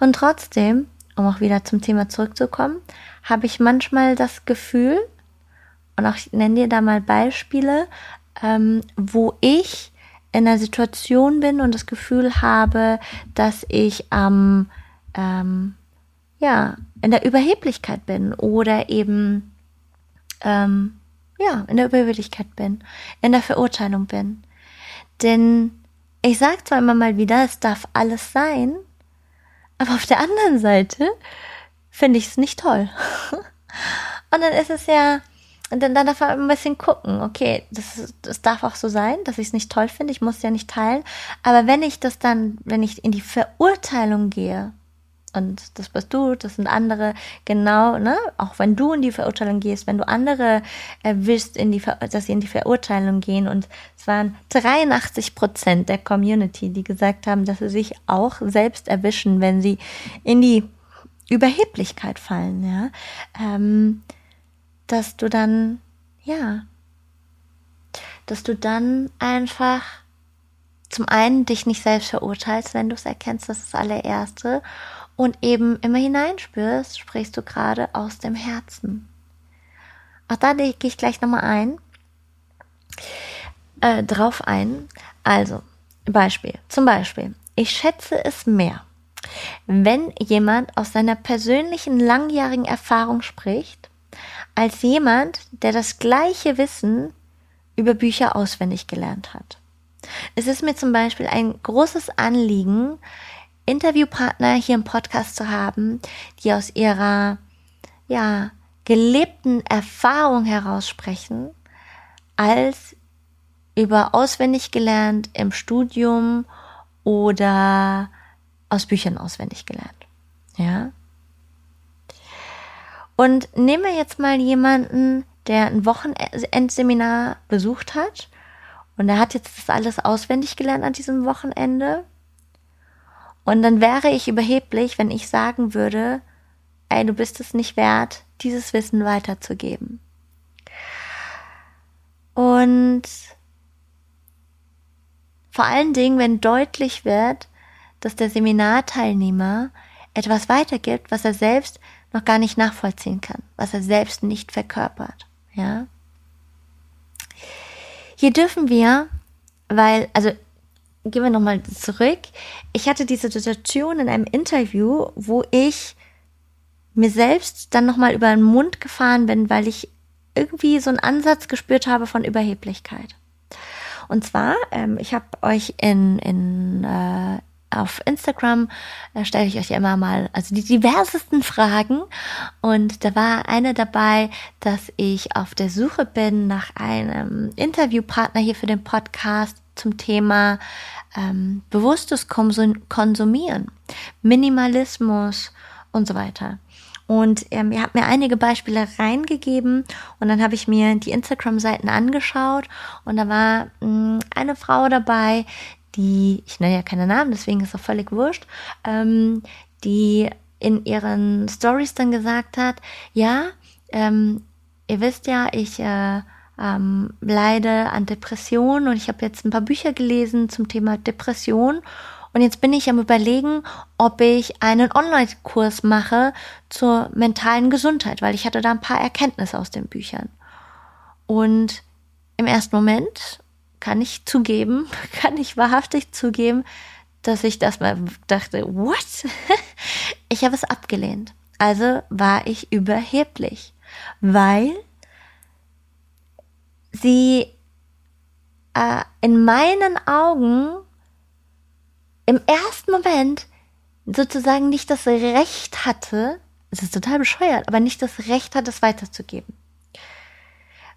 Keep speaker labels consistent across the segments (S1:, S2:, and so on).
S1: Und trotzdem, um auch wieder zum Thema zurückzukommen, habe ich manchmal das Gefühl, und auch ich nenne dir da mal Beispiele, ähm, wo ich in einer Situation bin und das Gefühl habe, dass ich am, ähm, ja, in der Überheblichkeit bin oder eben, ähm, ja, in der Überheblichkeit bin, in der Verurteilung bin. Denn ich sage zwar immer mal wieder, es darf alles sein, aber auf der anderen Seite finde ich es nicht toll. Und dann ist es ja, und dann, darf man ein bisschen gucken, okay, das, das darf auch so sein, dass ich es nicht toll finde, ich muss es ja nicht teilen. Aber wenn ich das dann, wenn ich in die Verurteilung gehe, und das bist du, das sind andere, genau, ne? Auch wenn du in die Verurteilung gehst, wenn du andere erwischst, in die, dass sie in die Verurteilung gehen. Und es waren 83 Prozent der Community, die gesagt haben, dass sie sich auch selbst erwischen, wenn sie in die Überheblichkeit fallen, ja. Ähm, dass du dann, ja, dass du dann einfach zum einen dich nicht selbst verurteilst, wenn du es erkennst, das ist das allererste und eben immer hineinspürst, sprichst du gerade aus dem Herzen. Auch da gehe ich gleich nochmal ein, äh, drauf ein. Also, Beispiel. Zum Beispiel, ich schätze es mehr, wenn jemand aus seiner persönlichen langjährigen Erfahrung spricht, als jemand, der das gleiche Wissen über Bücher auswendig gelernt hat. Es ist mir zum Beispiel ein großes Anliegen, Interviewpartner hier im Podcast zu haben, die aus ihrer, ja, gelebten Erfahrung heraus sprechen, als über auswendig gelernt im Studium oder aus Büchern auswendig gelernt. Ja. Und nehmen wir jetzt mal jemanden, der ein Wochenendseminar besucht hat und er hat jetzt das alles auswendig gelernt an diesem Wochenende und dann wäre ich überheblich, wenn ich sagen würde, ey, du bist es nicht wert, dieses Wissen weiterzugeben. Und vor allen Dingen, wenn deutlich wird, dass der Seminarteilnehmer etwas weitergibt, was er selbst noch gar nicht nachvollziehen kann, was er selbst nicht verkörpert, ja. Hier dürfen wir, weil, also gehen wir nochmal zurück. Ich hatte diese Situation in einem Interview, wo ich mir selbst dann nochmal über den Mund gefahren bin, weil ich irgendwie so einen Ansatz gespürt habe von Überheblichkeit. Und zwar, ähm, ich habe euch in, in äh, auf Instagram stelle ich euch immer mal also die diversesten Fragen und da war eine dabei, dass ich auf der Suche bin nach einem Interviewpartner hier für den Podcast zum Thema ähm, bewusstes Konsum Konsumieren, Minimalismus und so weiter. Und ähm, ihr habt mir einige Beispiele reingegeben und dann habe ich mir die Instagram-Seiten angeschaut und da war mh, mm, eine Frau dabei, die, ich nenne ja keine Namen, deswegen ist auch völlig wurscht, ähm, die in ihren Stories dann gesagt hat, ja, ähm, ihr wisst ja, ich äh, ähm, leide an Depressionen und ich habe jetzt ein paar Bücher gelesen zum Thema Depression und jetzt bin ich am überlegen, ob ich einen Online-Kurs mache zur mentalen Gesundheit, weil ich hatte da ein paar Erkenntnisse aus den Büchern. Und im ersten Moment kann ich zugeben, kann ich wahrhaftig zugeben, dass ich das mal dachte, what? ich habe es abgelehnt. Also war ich überheblich, weil sie äh, in meinen Augen im ersten Moment sozusagen nicht das Recht hatte, es ist total bescheuert, aber nicht das Recht hat, es weiterzugeben.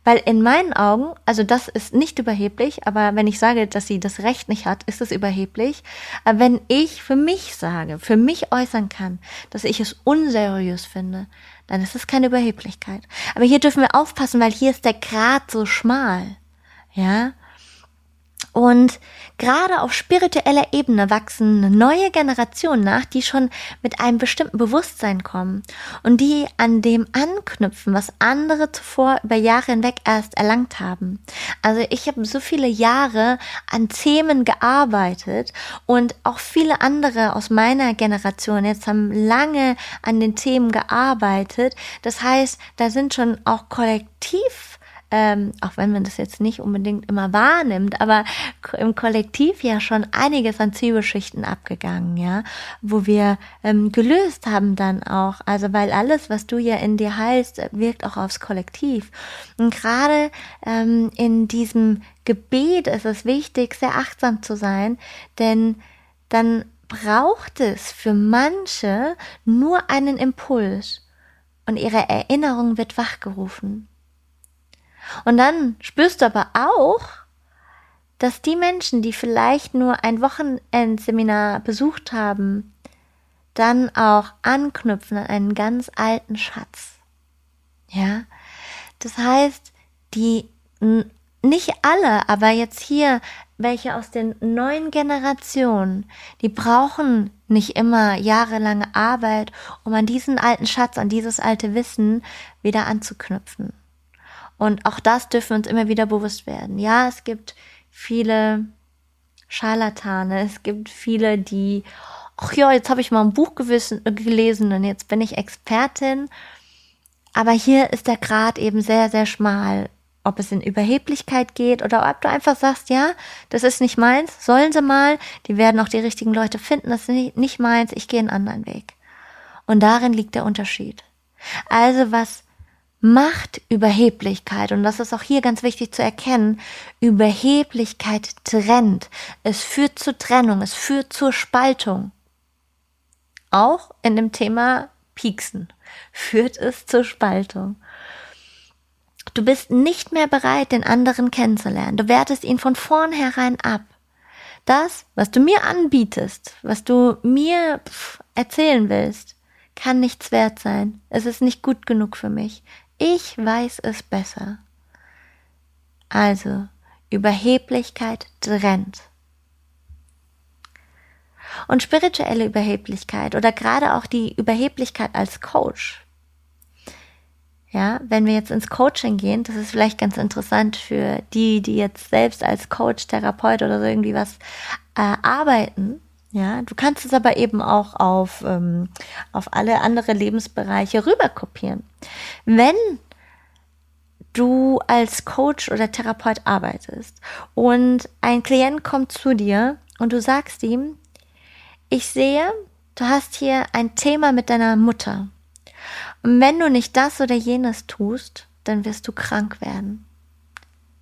S1: Weil in meinen Augen, also das ist nicht überheblich, aber wenn ich sage, dass sie das Recht nicht hat, ist es überheblich. Aber wenn ich für mich sage, für mich äußern kann, dass ich es unseriös finde, dann ist es keine Überheblichkeit. Aber hier dürfen wir aufpassen, weil hier ist der Grat so schmal. Ja. Und gerade auf spiritueller Ebene wachsen neue Generationen nach, die schon mit einem bestimmten Bewusstsein kommen und die an dem anknüpfen, was andere zuvor über Jahre hinweg erst erlangt haben. Also ich habe so viele Jahre an Themen gearbeitet und auch viele andere aus meiner Generation jetzt haben lange an den Themen gearbeitet. Das heißt, da sind schon auch kollektiv ähm, auch wenn man das jetzt nicht unbedingt immer wahrnimmt, aber im Kollektiv ja schon einiges an Zwiebelschichten abgegangen, ja, wo wir ähm, gelöst haben dann auch, also weil alles, was du ja in dir heißt, wirkt auch aufs Kollektiv. Und gerade ähm, in diesem Gebet ist es wichtig, sehr achtsam zu sein, denn dann braucht es für manche nur einen Impuls und ihre Erinnerung wird wachgerufen. Und dann spürst du aber auch, dass die Menschen, die vielleicht nur ein Wochenendseminar besucht haben, dann auch anknüpfen an einen ganz alten Schatz. Ja, das heißt, die nicht alle, aber jetzt hier welche aus den neuen Generationen, die brauchen nicht immer jahrelange Arbeit, um an diesen alten Schatz, an dieses alte Wissen wieder anzuknüpfen. Und auch das dürfen wir uns immer wieder bewusst werden. Ja, es gibt viele Scharlatane, es gibt viele, die, ach ja, jetzt habe ich mal ein Buch gewissen, gelesen und jetzt bin ich Expertin. Aber hier ist der Grad eben sehr, sehr schmal. Ob es in Überheblichkeit geht oder ob du einfach sagst, ja, das ist nicht meins, sollen sie mal, die werden auch die richtigen Leute finden, das ist nicht meins, ich gehe einen anderen Weg. Und darin liegt der Unterschied. Also was macht Überheblichkeit, und das ist auch hier ganz wichtig zu erkennen, Überheblichkeit trennt. Es führt zur Trennung, es führt zur Spaltung. Auch in dem Thema Pieksen führt es zur Spaltung. Du bist nicht mehr bereit, den anderen kennenzulernen. Du wertest ihn von vornherein ab. Das, was du mir anbietest, was du mir erzählen willst, kann nichts wert sein. Es ist nicht gut genug für mich. Ich weiß es besser. Also, Überheblichkeit trennt. Und spirituelle Überheblichkeit oder gerade auch die Überheblichkeit als Coach. Ja, wenn wir jetzt ins Coaching gehen, das ist vielleicht ganz interessant für die, die jetzt selbst als Coach, Therapeut oder so irgendwie was äh, arbeiten. Ja, du kannst es aber eben auch auf, ähm, auf alle andere Lebensbereiche rüberkopieren. Wenn du als Coach oder Therapeut arbeitest und ein Klient kommt zu dir und du sagst ihm, ich sehe, du hast hier ein Thema mit deiner Mutter. Und wenn du nicht das oder jenes tust, dann wirst du krank werden.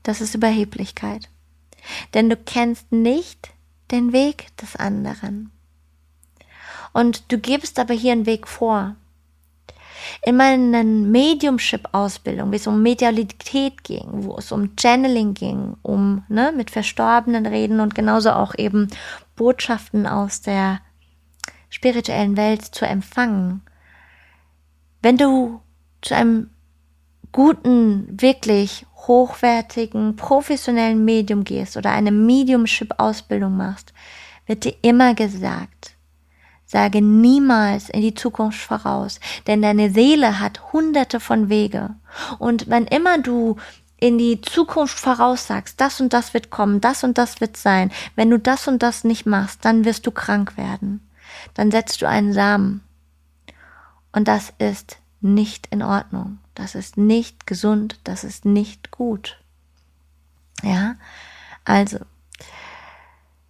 S1: Das ist Überheblichkeit. Denn du kennst nicht den Weg des anderen. Und du gibst aber hier einen Weg vor. In meiner Mediumship-Ausbildung, wie es um Medialität ging, wo es um Channeling ging, um ne, mit Verstorbenen reden und genauso auch eben Botschaften aus der spirituellen Welt zu empfangen. Wenn du zu einem guten, wirklich hochwertigen, professionellen Medium gehst oder eine Mediumship-Ausbildung machst, wird dir immer gesagt, sage niemals in die Zukunft voraus, denn deine Seele hat hunderte von Wege. Und wenn immer du in die Zukunft voraussagst, das und das wird kommen, das und das wird sein, wenn du das und das nicht machst, dann wirst du krank werden. Dann setzt du einen Samen. Und das ist nicht in Ordnung. Das ist nicht gesund, das ist nicht gut. Ja, also,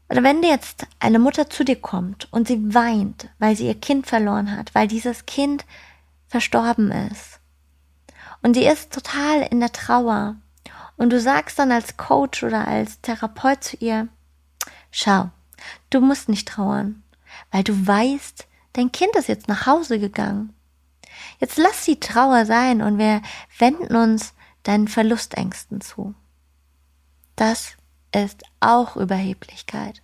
S1: wenn jetzt eine Mutter zu dir kommt und sie weint, weil sie ihr Kind verloren hat, weil dieses Kind verstorben ist und sie ist total in der Trauer und du sagst dann als Coach oder als Therapeut zu ihr, schau, du musst nicht trauern, weil du weißt, dein Kind ist jetzt nach Hause gegangen. Jetzt lass die Trauer sein und wir wenden uns deinen Verlustängsten zu. Das ist auch Überheblichkeit.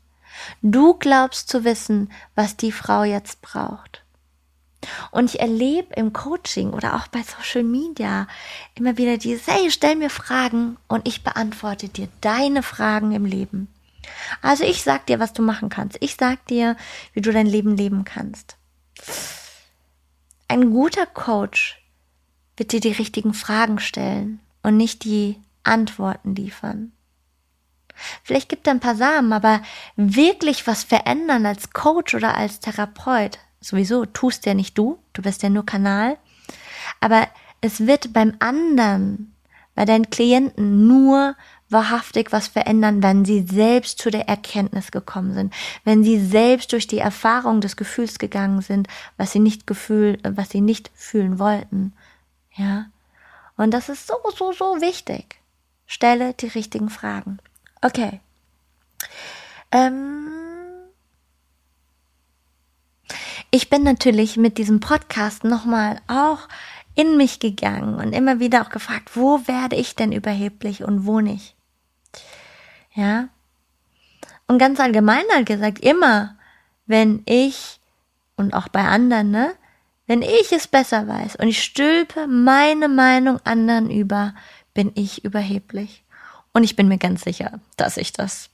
S1: Du glaubst zu wissen, was die Frau jetzt braucht. Und ich erlebe im Coaching oder auch bei Social Media immer wieder dieses, hey, stell mir Fragen und ich beantworte dir deine Fragen im Leben. Also ich sag dir, was du machen kannst. Ich sag dir, wie du dein Leben leben kannst. Ein guter Coach wird dir die richtigen Fragen stellen und nicht die Antworten liefern. Vielleicht gibt er ein paar Samen, aber wirklich was verändern als Coach oder als Therapeut, sowieso tust ja nicht du, du bist ja nur Kanal, aber es wird beim anderen, bei deinen Klienten nur wahrhaftig was verändern, wenn sie selbst zu der Erkenntnis gekommen sind, wenn sie selbst durch die Erfahrung des Gefühls gegangen sind, was sie nicht gefühl, was sie nicht fühlen wollten. Ja. Und das ist so, so, so wichtig. Stelle die richtigen Fragen. Okay. Ähm ich bin natürlich mit diesem Podcast nochmal auch in mich gegangen und immer wieder auch gefragt, wo werde ich denn überheblich und wo nicht? Ja. Und ganz allgemein halt gesagt, immer, wenn ich und auch bei anderen, ne, wenn ich es besser weiß und ich stülpe meine Meinung anderen über, bin ich überheblich. Und ich bin mir ganz sicher, dass ich das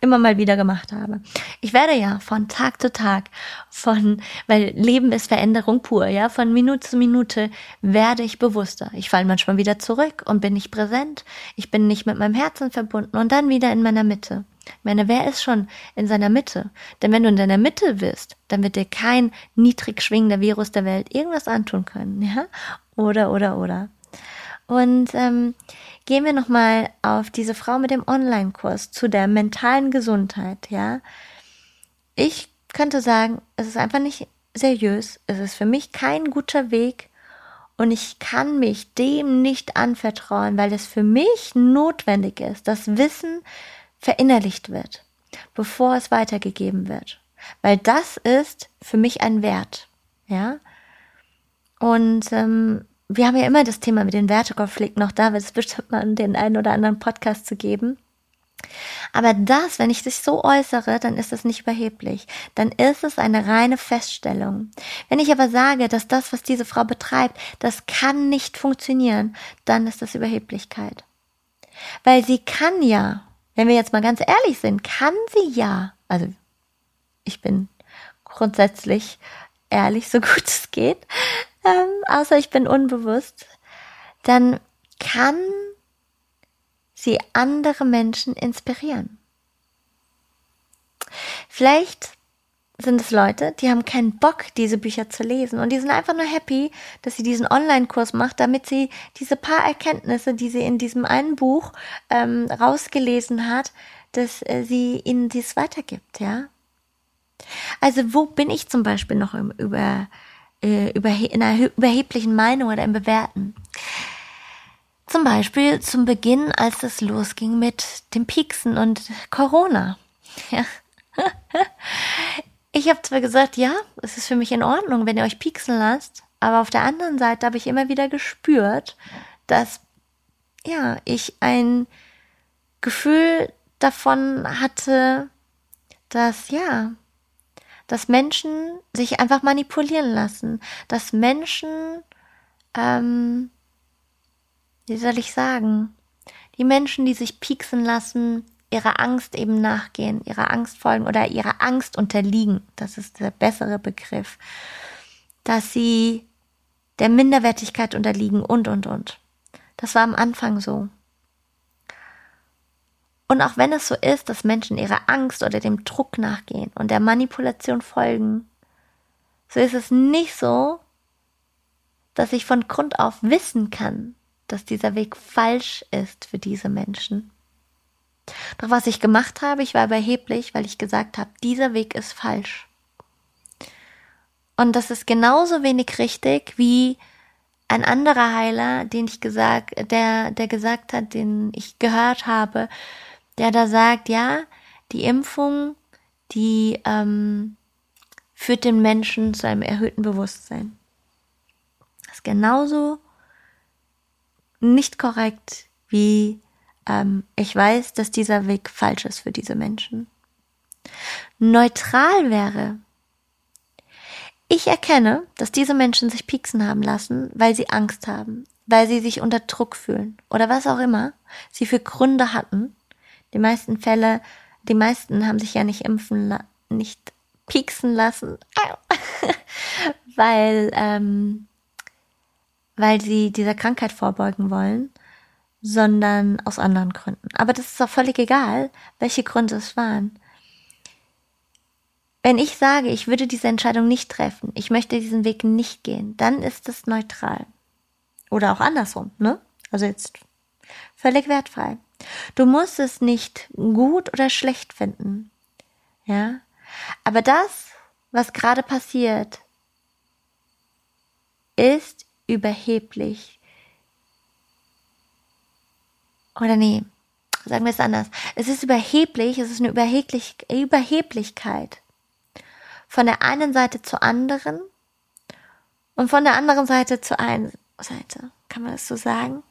S1: immer mal wieder gemacht habe. Ich werde ja von Tag zu Tag, von, weil Leben ist Veränderung pur, ja, von Minute zu Minute werde ich bewusster. Ich falle manchmal wieder zurück und bin nicht präsent. Ich bin nicht mit meinem Herzen verbunden und dann wieder in meiner Mitte. Ich meine, wer ist schon in seiner Mitte? Denn wenn du in deiner Mitte bist, dann wird dir kein niedrig schwingender Virus der Welt irgendwas antun können, ja? Oder, oder, oder. Und ähm, gehen wir nochmal auf diese Frau mit dem Online-Kurs zu der mentalen Gesundheit, ja. Ich könnte sagen, es ist einfach nicht seriös, es ist für mich kein guter Weg und ich kann mich dem nicht anvertrauen, weil es für mich notwendig ist, dass Wissen verinnerlicht wird, bevor es weitergegeben wird. Weil das ist für mich ein Wert, ja. Und ähm, wir haben ja immer das Thema mit den Wertekonflikten, auch da wird es bestimmt mal den einen oder anderen Podcast zu geben. Aber das, wenn ich dich so äußere, dann ist es nicht überheblich. Dann ist es eine reine Feststellung. Wenn ich aber sage, dass das, was diese Frau betreibt, das kann nicht funktionieren, dann ist das Überheblichkeit. Weil sie kann ja, wenn wir jetzt mal ganz ehrlich sind, kann sie ja, also ich bin grundsätzlich ehrlich, so gut es geht, ähm, außer ich bin unbewusst, dann kann sie andere Menschen inspirieren. Vielleicht sind es Leute, die haben keinen Bock, diese Bücher zu lesen und die sind einfach nur happy, dass sie diesen Online-Kurs macht, damit sie diese paar Erkenntnisse, die sie in diesem einen Buch ähm, rausgelesen hat, dass äh, sie ihnen dies weitergibt, ja. Also wo bin ich zum Beispiel noch im, über äh, in einer überheblichen Meinung oder im Bewerten. Zum Beispiel zum Beginn, als es losging mit dem Pieksen und Corona. Ja. Ich habe zwar gesagt, ja, es ist für mich in Ordnung, wenn ihr euch pieksen lasst, aber auf der anderen Seite habe ich immer wieder gespürt, dass ja, ich ein Gefühl davon hatte, dass ja, dass Menschen sich einfach manipulieren lassen, dass Menschen, ähm, wie soll ich sagen, die Menschen, die sich pieksen lassen, ihrer Angst eben nachgehen, ihrer Angst folgen oder ihrer Angst unterliegen, das ist der bessere Begriff, dass sie der Minderwertigkeit unterliegen und, und, und. Das war am Anfang so. Und auch wenn es so ist, dass Menschen ihrer Angst oder dem Druck nachgehen und der Manipulation folgen, so ist es nicht so, dass ich von Grund auf wissen kann, dass dieser Weg falsch ist für diese Menschen. Doch was ich gemacht habe, ich war überheblich, weil ich gesagt habe, dieser Weg ist falsch. Und das ist genauso wenig richtig wie ein anderer Heiler, den ich gesagt, der, der gesagt hat, den ich gehört habe, der da sagt, ja, die Impfung, die ähm, führt den Menschen zu einem erhöhten Bewusstsein. Das ist genauso nicht korrekt, wie ähm, ich weiß, dass dieser Weg falsch ist für diese Menschen. Neutral wäre, ich erkenne, dass diese Menschen sich pieksen haben lassen, weil sie Angst haben, weil sie sich unter Druck fühlen oder was auch immer sie für Gründe hatten, die meisten Fälle Die meisten haben sich ja nicht impfen, nicht pieksen lassen, weil, ähm, weil sie dieser Krankheit vorbeugen wollen, sondern aus anderen Gründen. Aber das ist auch völlig egal, welche Gründe es waren. Wenn ich sage, ich würde diese Entscheidung nicht treffen, ich möchte diesen Weg nicht gehen, dann ist es neutral. Oder auch andersrum, ne? Also jetzt völlig wertfrei. Du musst es nicht gut oder schlecht finden. Ja? Aber das, was gerade passiert, ist überheblich. Oder nee, sagen wir es anders. Es ist überheblich, es ist eine Überheblich Überheblichkeit. Von der einen Seite zur anderen und von der anderen Seite zur einen Seite. Kann man das so sagen?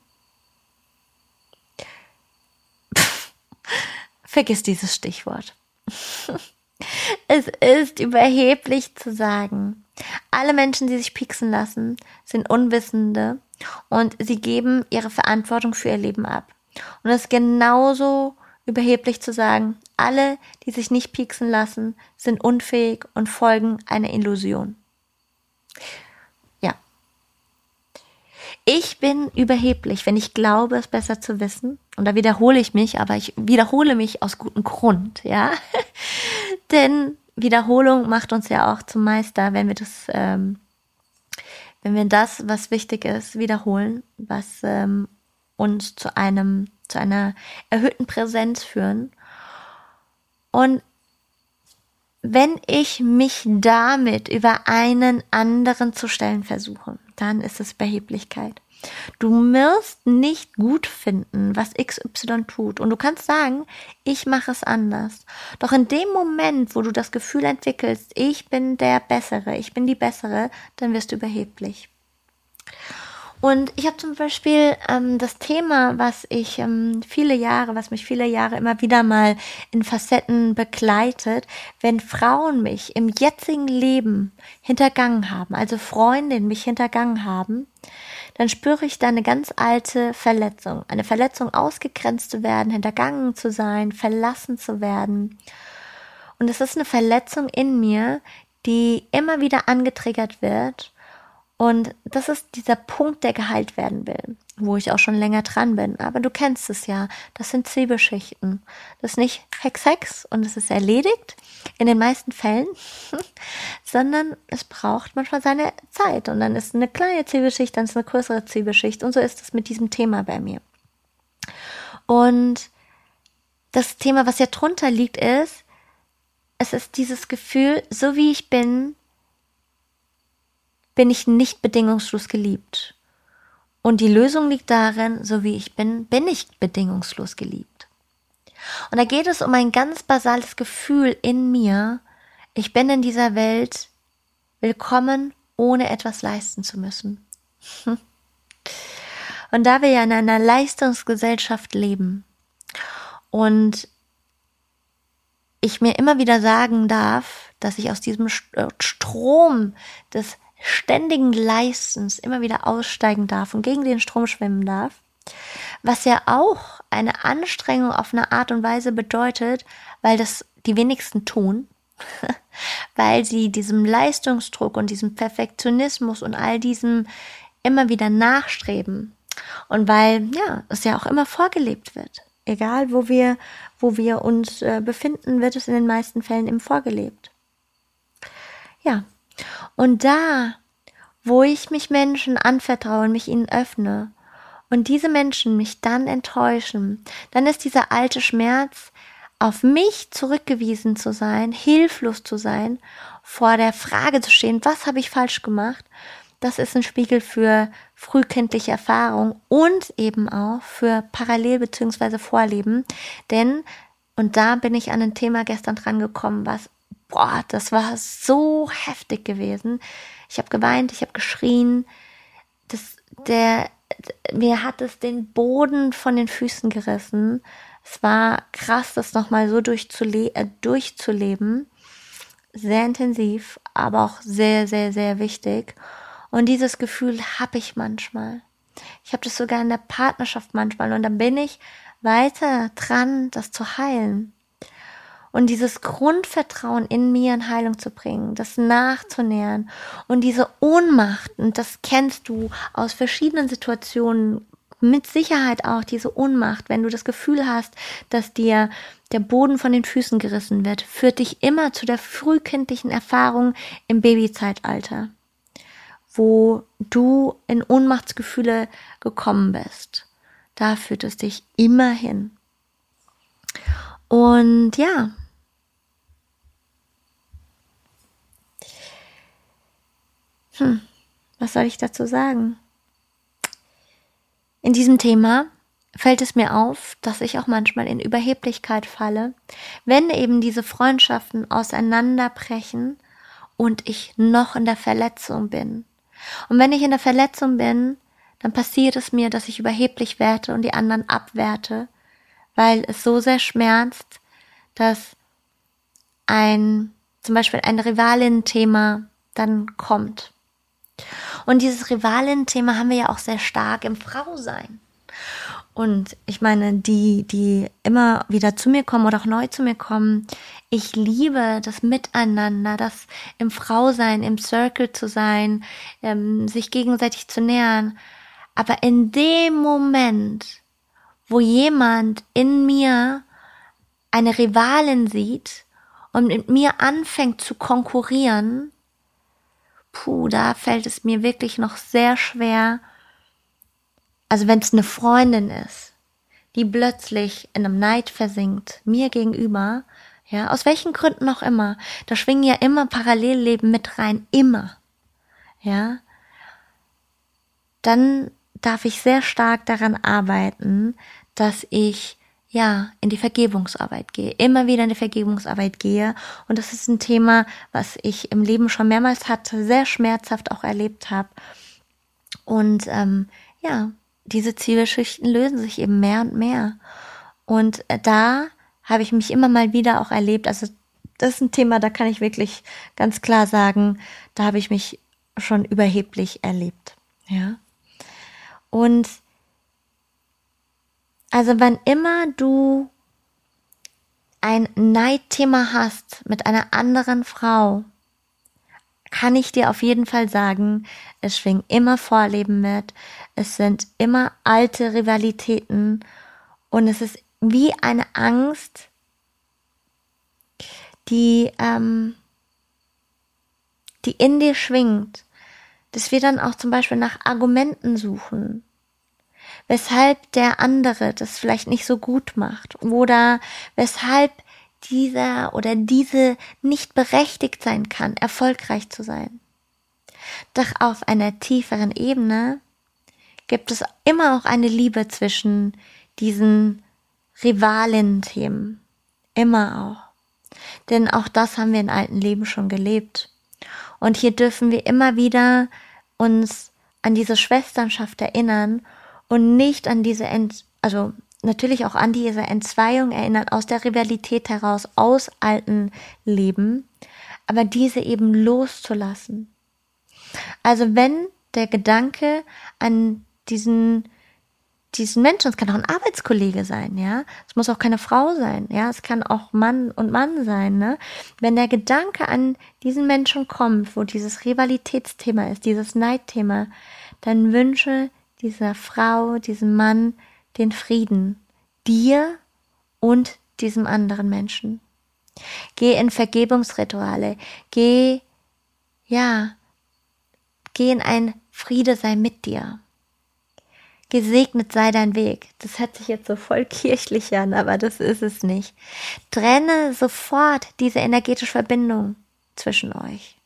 S1: Vergiss dieses Stichwort. es ist überheblich zu sagen, alle Menschen, die sich pieksen lassen, sind Unwissende und sie geben ihre Verantwortung für ihr Leben ab. Und es ist genauso überheblich zu sagen, alle, die sich nicht pieksen lassen, sind unfähig und folgen einer Illusion. Ich bin überheblich, wenn ich glaube, es besser zu wissen. Und da wiederhole ich mich, aber ich wiederhole mich aus gutem Grund, ja. Denn Wiederholung macht uns ja auch zum Meister, wenn wir das, ähm, wenn wir das, was wichtig ist, wiederholen, was ähm, uns zu einem, zu einer erhöhten Präsenz führen. Und wenn ich mich damit über einen anderen zu stellen versuche, dann ist es Überheblichkeit. Du wirst nicht gut finden, was XY tut. Und du kannst sagen, ich mache es anders. Doch in dem Moment, wo du das Gefühl entwickelst, ich bin der Bessere, ich bin die Bessere, dann wirst du überheblich. Und ich habe zum Beispiel ähm, das Thema, was ich ähm, viele Jahre, was mich viele Jahre immer wieder mal in Facetten begleitet, wenn Frauen mich im jetzigen Leben hintergangen haben, also Freundinnen mich hintergangen haben, dann spüre ich da eine ganz alte Verletzung. Eine Verletzung, ausgegrenzt zu werden, hintergangen zu sein, verlassen zu werden. Und es ist eine Verletzung in mir, die immer wieder angetriggert wird und das ist dieser Punkt, der geheilt werden will, wo ich auch schon länger dran bin. Aber du kennst es ja. Das sind Zwiebelschichten. Das ist nicht Hex Hex und es ist erledigt in den meisten Fällen, sondern es braucht manchmal seine Zeit. Und dann ist eine kleine Zwiebelschicht, dann ist eine größere Zwiebelschicht. Und so ist es mit diesem Thema bei mir. Und das Thema, was ja drunter liegt, ist, es ist dieses Gefühl, so wie ich bin, bin ich nicht bedingungslos geliebt. Und die Lösung liegt darin, so wie ich bin, bin ich bedingungslos geliebt. Und da geht es um ein ganz basales Gefühl in mir, ich bin in dieser Welt willkommen, ohne etwas leisten zu müssen. Und da wir ja in einer Leistungsgesellschaft leben und ich mir immer wieder sagen darf, dass ich aus diesem äh, Strom des ständigen Leistens immer wieder aussteigen darf und gegen den Strom schwimmen darf, was ja auch eine Anstrengung auf eine Art und Weise bedeutet, weil das die wenigsten tun, weil sie diesem Leistungsdruck und diesem Perfektionismus und all diesem immer wieder nachstreben. Und weil ja es ja auch immer vorgelebt wird, egal wo wir wo wir uns äh, befinden, wird es in den meisten Fällen eben vorgelebt. Ja, und da, wo ich mich Menschen anvertraue und mich ihnen öffne und diese Menschen mich dann enttäuschen, dann ist dieser alte Schmerz, auf mich zurückgewiesen zu sein, hilflos zu sein, vor der Frage zu stehen, was habe ich falsch gemacht, das ist ein Spiegel für frühkindliche Erfahrung und eben auch für Parallel- bzw. Vorleben. Denn, und da bin ich an ein Thema gestern dran gekommen, was boah, das war so heftig gewesen. Ich habe geweint, ich habe geschrien. Das, der, mir hat es den Boden von den Füßen gerissen. Es war krass, das nochmal so durchzule äh, durchzuleben. Sehr intensiv, aber auch sehr, sehr, sehr wichtig. Und dieses Gefühl habe ich manchmal. Ich habe das sogar in der Partnerschaft manchmal. Und dann bin ich weiter dran, das zu heilen. Und dieses Grundvertrauen in mir in Heilung zu bringen, das nachzunähern und diese Ohnmacht, und das kennst du aus verschiedenen Situationen, mit Sicherheit auch diese Ohnmacht, wenn du das Gefühl hast, dass dir der Boden von den Füßen gerissen wird, führt dich immer zu der frühkindlichen Erfahrung im Babyzeitalter, wo du in Ohnmachtsgefühle gekommen bist. Da führt es dich immer hin. Und ja, hm, was soll ich dazu sagen? In diesem Thema fällt es mir auf, dass ich auch manchmal in Überheblichkeit falle, wenn eben diese Freundschaften auseinanderbrechen und ich noch in der Verletzung bin. Und wenn ich in der Verletzung bin, dann passiert es mir, dass ich überheblich werde und die anderen abwerte, weil es so sehr schmerzt, dass ein, zum Beispiel ein Rivalin-Thema dann kommt. Und dieses Rivalin-Thema haben wir ja auch sehr stark im Frausein. Und ich meine, die, die immer wieder zu mir kommen oder auch neu zu mir kommen, ich liebe das Miteinander, das im Frausein, im Circle zu sein, ähm, sich gegenseitig zu nähern. Aber in dem Moment, wo jemand in mir eine Rivalin sieht und mit mir anfängt zu konkurrieren, puh, da fällt es mir wirklich noch sehr schwer. Also wenn es eine Freundin ist, die plötzlich in einem Neid versinkt, mir gegenüber, ja, aus welchen Gründen auch immer, da schwingen ja immer Parallelleben mit rein, immer, ja, dann darf ich sehr stark daran arbeiten, dass ich ja, in die Vergebungsarbeit gehe, immer wieder in die Vergebungsarbeit gehe. Und das ist ein Thema, was ich im Leben schon mehrmals hatte, sehr schmerzhaft auch erlebt habe. Und ähm, ja, diese Zwiebelschichten lösen sich eben mehr und mehr. Und äh, da habe ich mich immer mal wieder auch erlebt. Also das ist ein Thema, da kann ich wirklich ganz klar sagen, da habe ich mich schon überheblich erlebt. Ja. Und also wann immer du ein Neidthema hast mit einer anderen Frau, kann ich dir auf jeden Fall sagen, es schwingen immer Vorleben mit, es sind immer alte Rivalitäten und es ist wie eine Angst, die, ähm, die in dir schwingt, dass wir dann auch zum Beispiel nach Argumenten suchen weshalb der andere das vielleicht nicht so gut macht oder weshalb dieser oder diese nicht berechtigt sein kann, erfolgreich zu sein. Doch auf einer tieferen Ebene gibt es immer auch eine Liebe zwischen diesen Rivalen-Themen. Immer auch. Denn auch das haben wir in alten Leben schon gelebt. Und hier dürfen wir immer wieder uns an diese Schwesternschaft erinnern und nicht an diese, Ent also natürlich auch an diese Entzweiung erinnern aus der Rivalität heraus, aus alten Leben, aber diese eben loszulassen. Also wenn der Gedanke an diesen diesen Menschen, es kann auch ein Arbeitskollege sein, ja. Es muss auch keine Frau sein, ja. Es kann auch Mann und Mann sein, ne. Wenn der Gedanke an diesen Menschen kommt, wo dieses Rivalitätsthema ist, dieses Neidthema, dann wünsche dieser Frau, diesem Mann den Frieden, dir und diesem anderen Menschen. Geh in Vergebungsrituale, geh, ja, geh in ein Friede sei mit dir. Gesegnet sei dein Weg. Das hört sich jetzt so voll kirchlich an, aber das ist es nicht. Trenne sofort diese energetische Verbindung zwischen euch.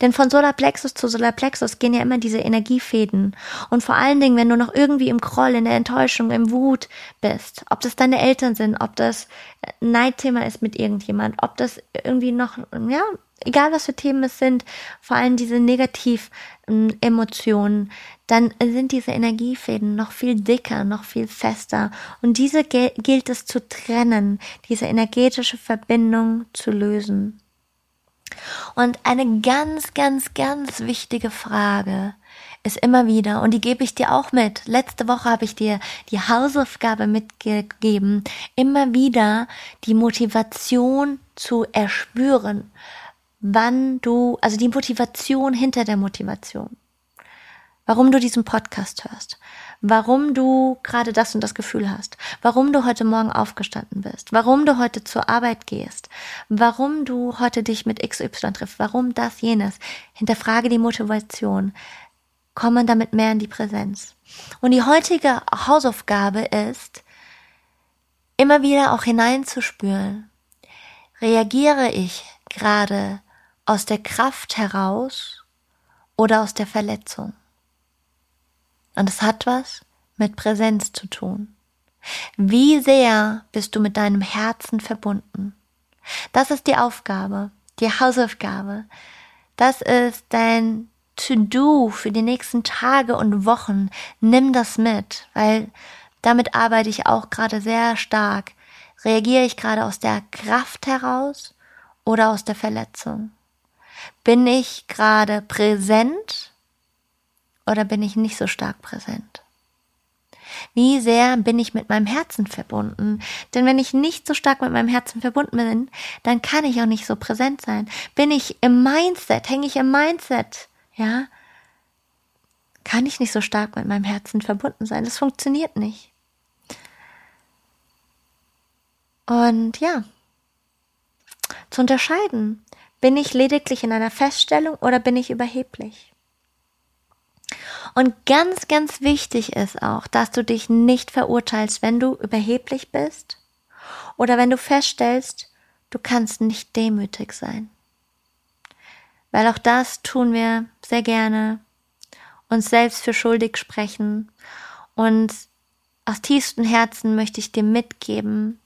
S1: Denn von Solarplexus zu Solarplexus gehen ja immer diese Energiefäden. Und vor allen Dingen, wenn du noch irgendwie im Groll, in der Enttäuschung, im Wut bist, ob das deine Eltern sind, ob das ein Neidthema ist mit irgendjemand, ob das irgendwie noch, ja, egal was für Themen es sind, vor allem diese Negativ-Emotionen, dann sind diese Energiefäden noch viel dicker, noch viel fester. Und diese gilt es zu trennen, diese energetische Verbindung zu lösen. Und eine ganz, ganz, ganz wichtige Frage ist immer wieder, und die gebe ich dir auch mit. Letzte Woche habe ich dir die Hausaufgabe mitgegeben, immer wieder die Motivation zu erspüren, wann du, also die Motivation hinter der Motivation. Warum du diesen Podcast hörst, warum du gerade das und das Gefühl hast, warum du heute Morgen aufgestanden bist, warum du heute zur Arbeit gehst, warum du heute dich mit XY triffst, warum das, jenes. Hinterfrage die Motivation, komme damit mehr in die Präsenz. Und die heutige Hausaufgabe ist, immer wieder auch hineinzuspüren, reagiere ich gerade aus der Kraft heraus oder aus der Verletzung? Und es hat was mit Präsenz zu tun. Wie sehr bist du mit deinem Herzen verbunden? Das ist die Aufgabe, die Hausaufgabe. Das ist dein To-Do für die nächsten Tage und Wochen. Nimm das mit, weil damit arbeite ich auch gerade sehr stark. Reagiere ich gerade aus der Kraft heraus oder aus der Verletzung? Bin ich gerade präsent oder bin ich nicht so stark präsent? Wie sehr bin ich mit meinem Herzen verbunden? Denn wenn ich nicht so stark mit meinem Herzen verbunden bin, dann kann ich auch nicht so präsent sein. Bin ich im Mindset, hänge ich im Mindset, ja, kann ich nicht so stark mit meinem Herzen verbunden sein. Das funktioniert nicht. Und ja, zu unterscheiden, bin ich lediglich in einer Feststellung oder bin ich überheblich? Und ganz, ganz wichtig ist auch, dass du dich nicht verurteilst, wenn du überheblich bist oder wenn du feststellst, du kannst nicht demütig sein. Weil auch das tun wir sehr gerne, uns selbst für schuldig sprechen. Und aus tiefstem Herzen möchte ich dir mitgeben,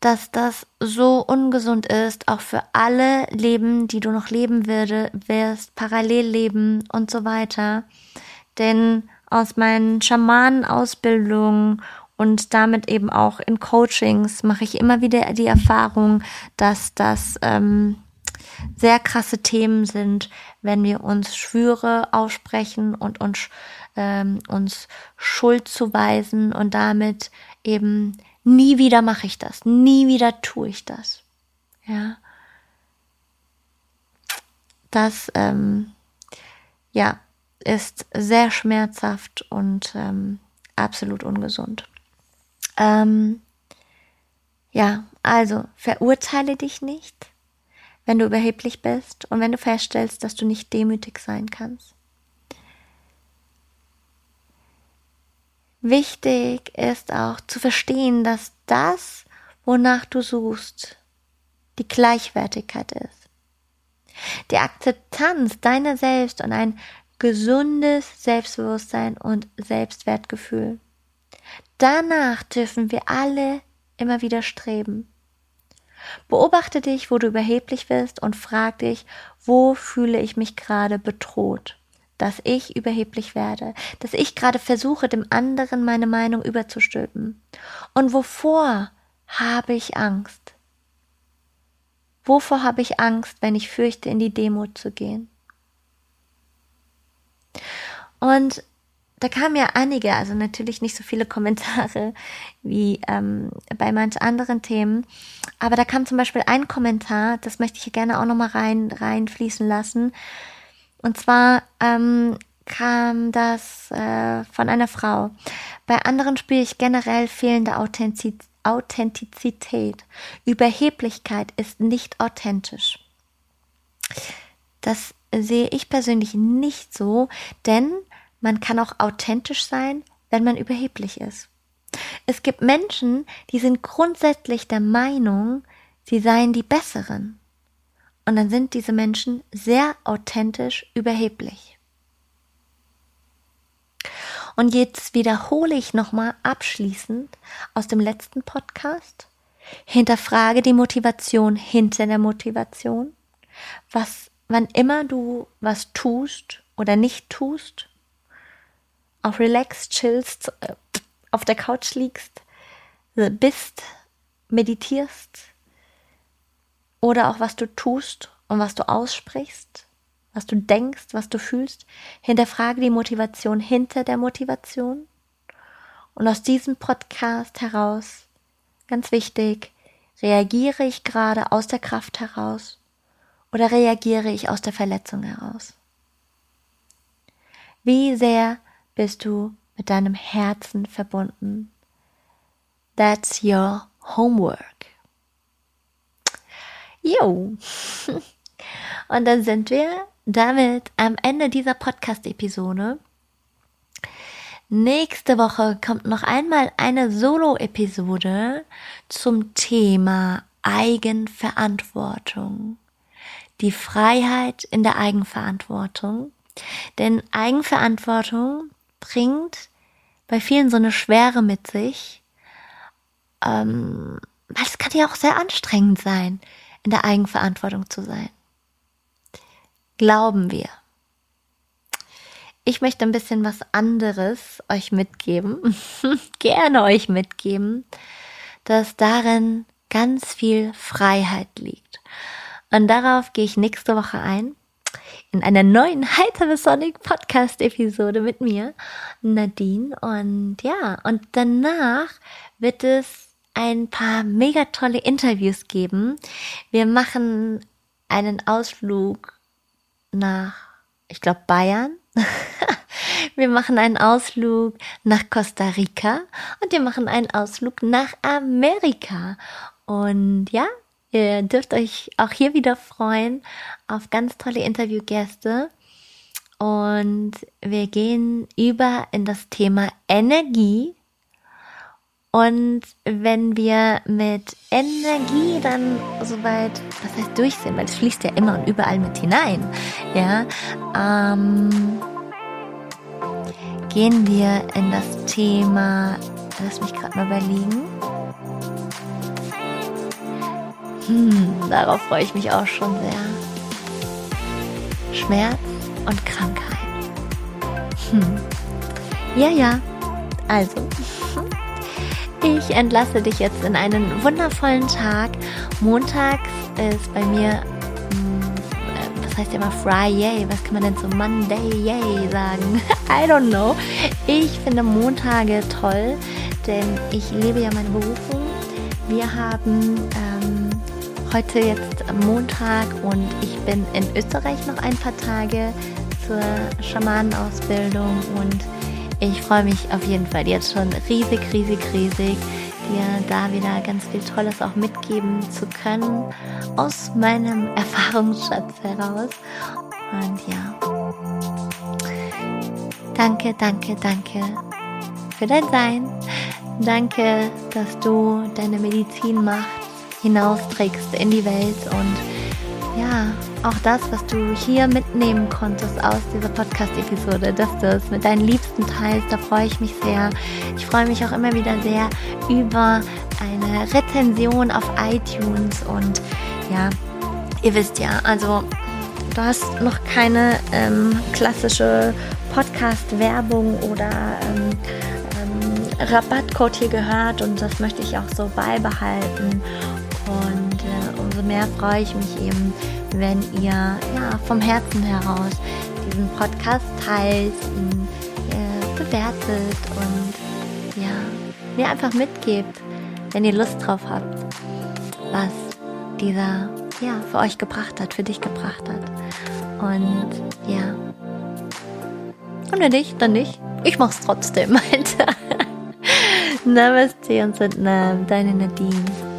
S1: dass das so ungesund ist, auch für alle Leben, die du noch leben würde, wirst, Parallelleben und so weiter. Denn aus meinen Schamanenausbildungen und damit eben auch in Coachings mache ich immer wieder die Erfahrung, dass das ähm, sehr krasse Themen sind, wenn wir uns Schwüre aussprechen und uns, ähm, uns Schuld zuweisen und damit eben Nie wieder mache ich das. Nie wieder tue ich das. Ja. Das, ähm, ja, ist sehr schmerzhaft und ähm, absolut ungesund. Ähm, ja, also verurteile dich nicht, wenn du überheblich bist und wenn du feststellst, dass du nicht demütig sein kannst. Wichtig ist auch zu verstehen, dass das, wonach du suchst, die Gleichwertigkeit ist. Die Akzeptanz deiner selbst und ein gesundes Selbstbewusstsein und Selbstwertgefühl. Danach dürfen wir alle immer wieder streben. Beobachte dich, wo du überheblich bist und frag dich, wo fühle ich mich gerade bedroht dass ich überheblich werde, dass ich gerade versuche, dem anderen meine Meinung überzustülpen. Und wovor habe ich Angst? Wovor habe ich Angst, wenn ich fürchte, in die Demut zu gehen? Und da kamen ja einige, also natürlich nicht so viele Kommentare wie ähm, bei manch anderen Themen, aber da kam zum Beispiel ein Kommentar, das möchte ich hier gerne auch nochmal rein reinfließen lassen. Und zwar ähm, kam das äh, von einer Frau. Bei anderen spüre ich generell fehlende Authentiz Authentizität. Überheblichkeit ist nicht authentisch. Das sehe ich persönlich nicht so, denn man kann auch authentisch sein, wenn man überheblich ist. Es gibt Menschen, die sind grundsätzlich der Meinung, sie seien die Besseren. Und dann sind diese Menschen sehr authentisch überheblich. Und jetzt wiederhole ich nochmal abschließend aus dem letzten Podcast. Hinterfrage die Motivation hinter der Motivation. Was, wann immer du was tust oder nicht tust, auf relax, chillst, äh, auf der Couch liegst, bist, meditierst, oder auch was du tust und was du aussprichst. was du denkst, was du fühlst. Hinterfrage die Motivation hinter der Motivation. Und aus diesem Podcast heraus, ganz wichtig, reagiere ich gerade aus der Kraft heraus oder reagiere ich aus der Verletzung heraus? Wie sehr bist du mit deinem Herzen verbunden? That's your homework. Jo. Und dann sind wir damit am Ende dieser Podcast-Episode. Nächste Woche kommt noch einmal eine Solo-Episode zum Thema Eigenverantwortung. Die Freiheit in der Eigenverantwortung. Denn Eigenverantwortung bringt bei vielen so eine Schwere mit sich. Ähm, weil es kann ja auch sehr anstrengend sein, in der Eigenverantwortung zu sein. Glauben wir. Ich möchte ein bisschen was anderes euch mitgeben, gerne euch mitgeben, dass darin ganz viel Freiheit liegt. Und darauf gehe ich nächste Woche ein in einer neuen Heiter Sonic Podcast Episode mit mir, Nadine. Und ja, und danach wird es ein paar mega tolle Interviews geben. Wir machen einen Ausflug nach, ich glaube, Bayern. wir machen einen Ausflug nach Costa Rica und wir machen einen Ausflug nach Amerika. Und ja, ihr dürft euch auch hier wieder freuen auf ganz tolle Interviewgäste. Und wir gehen über in das Thema Energie und wenn wir mit Energie dann soweit, was heißt durch sind, weil es fließt ja immer und überall mit hinein, ja, ähm, gehen wir in das Thema, lass mich gerade mal überlegen. Hm, darauf freue ich mich auch schon sehr. Schmerz und Krankheit. Hm. Ja, ja. Also. Ich entlasse dich jetzt in einen wundervollen Tag. Montags ist bei mir, hm, äh, was heißt immer Friday? Was kann man denn zu Monday yay sagen? I don't know. Ich finde Montage toll, denn ich lebe ja meine Berufung. Wir haben ähm, heute jetzt Montag und ich bin in Österreich noch ein paar Tage zur Schamanenausbildung und ich freue mich auf jeden Fall jetzt schon riesig, riesig, riesig, dir da wieder ganz viel Tolles auch mitgeben zu können aus meinem Erfahrungsschatz heraus. Und ja, danke, danke, danke für dein Sein. Danke, dass du deine Medizinmacht hinausträgst in die Welt und ja, auch das, was du hier mitnehmen konntest aus dieser Podcast-Episode, dass du es mit deinen Liebsten teilst, da freue ich mich sehr. Ich freue mich auch immer wieder sehr über eine Rezension auf iTunes und ja, ihr wisst ja, also du hast noch keine ähm, klassische Podcast-Werbung oder ähm, ähm, Rabattcode hier gehört und das möchte ich auch so beibehalten. Mehr freue ich mich eben, wenn ihr ja vom Herzen heraus diesen Podcast teilt, ihn äh, bewertet und ja, mir einfach mitgebt, wenn ihr Lust drauf habt, was dieser ja für euch gebracht hat, für dich gebracht hat. Und ja. Und wenn nicht, dann nicht. Ich mach's trotzdem, Alter. Namaste und Sitnam, deine Nadine.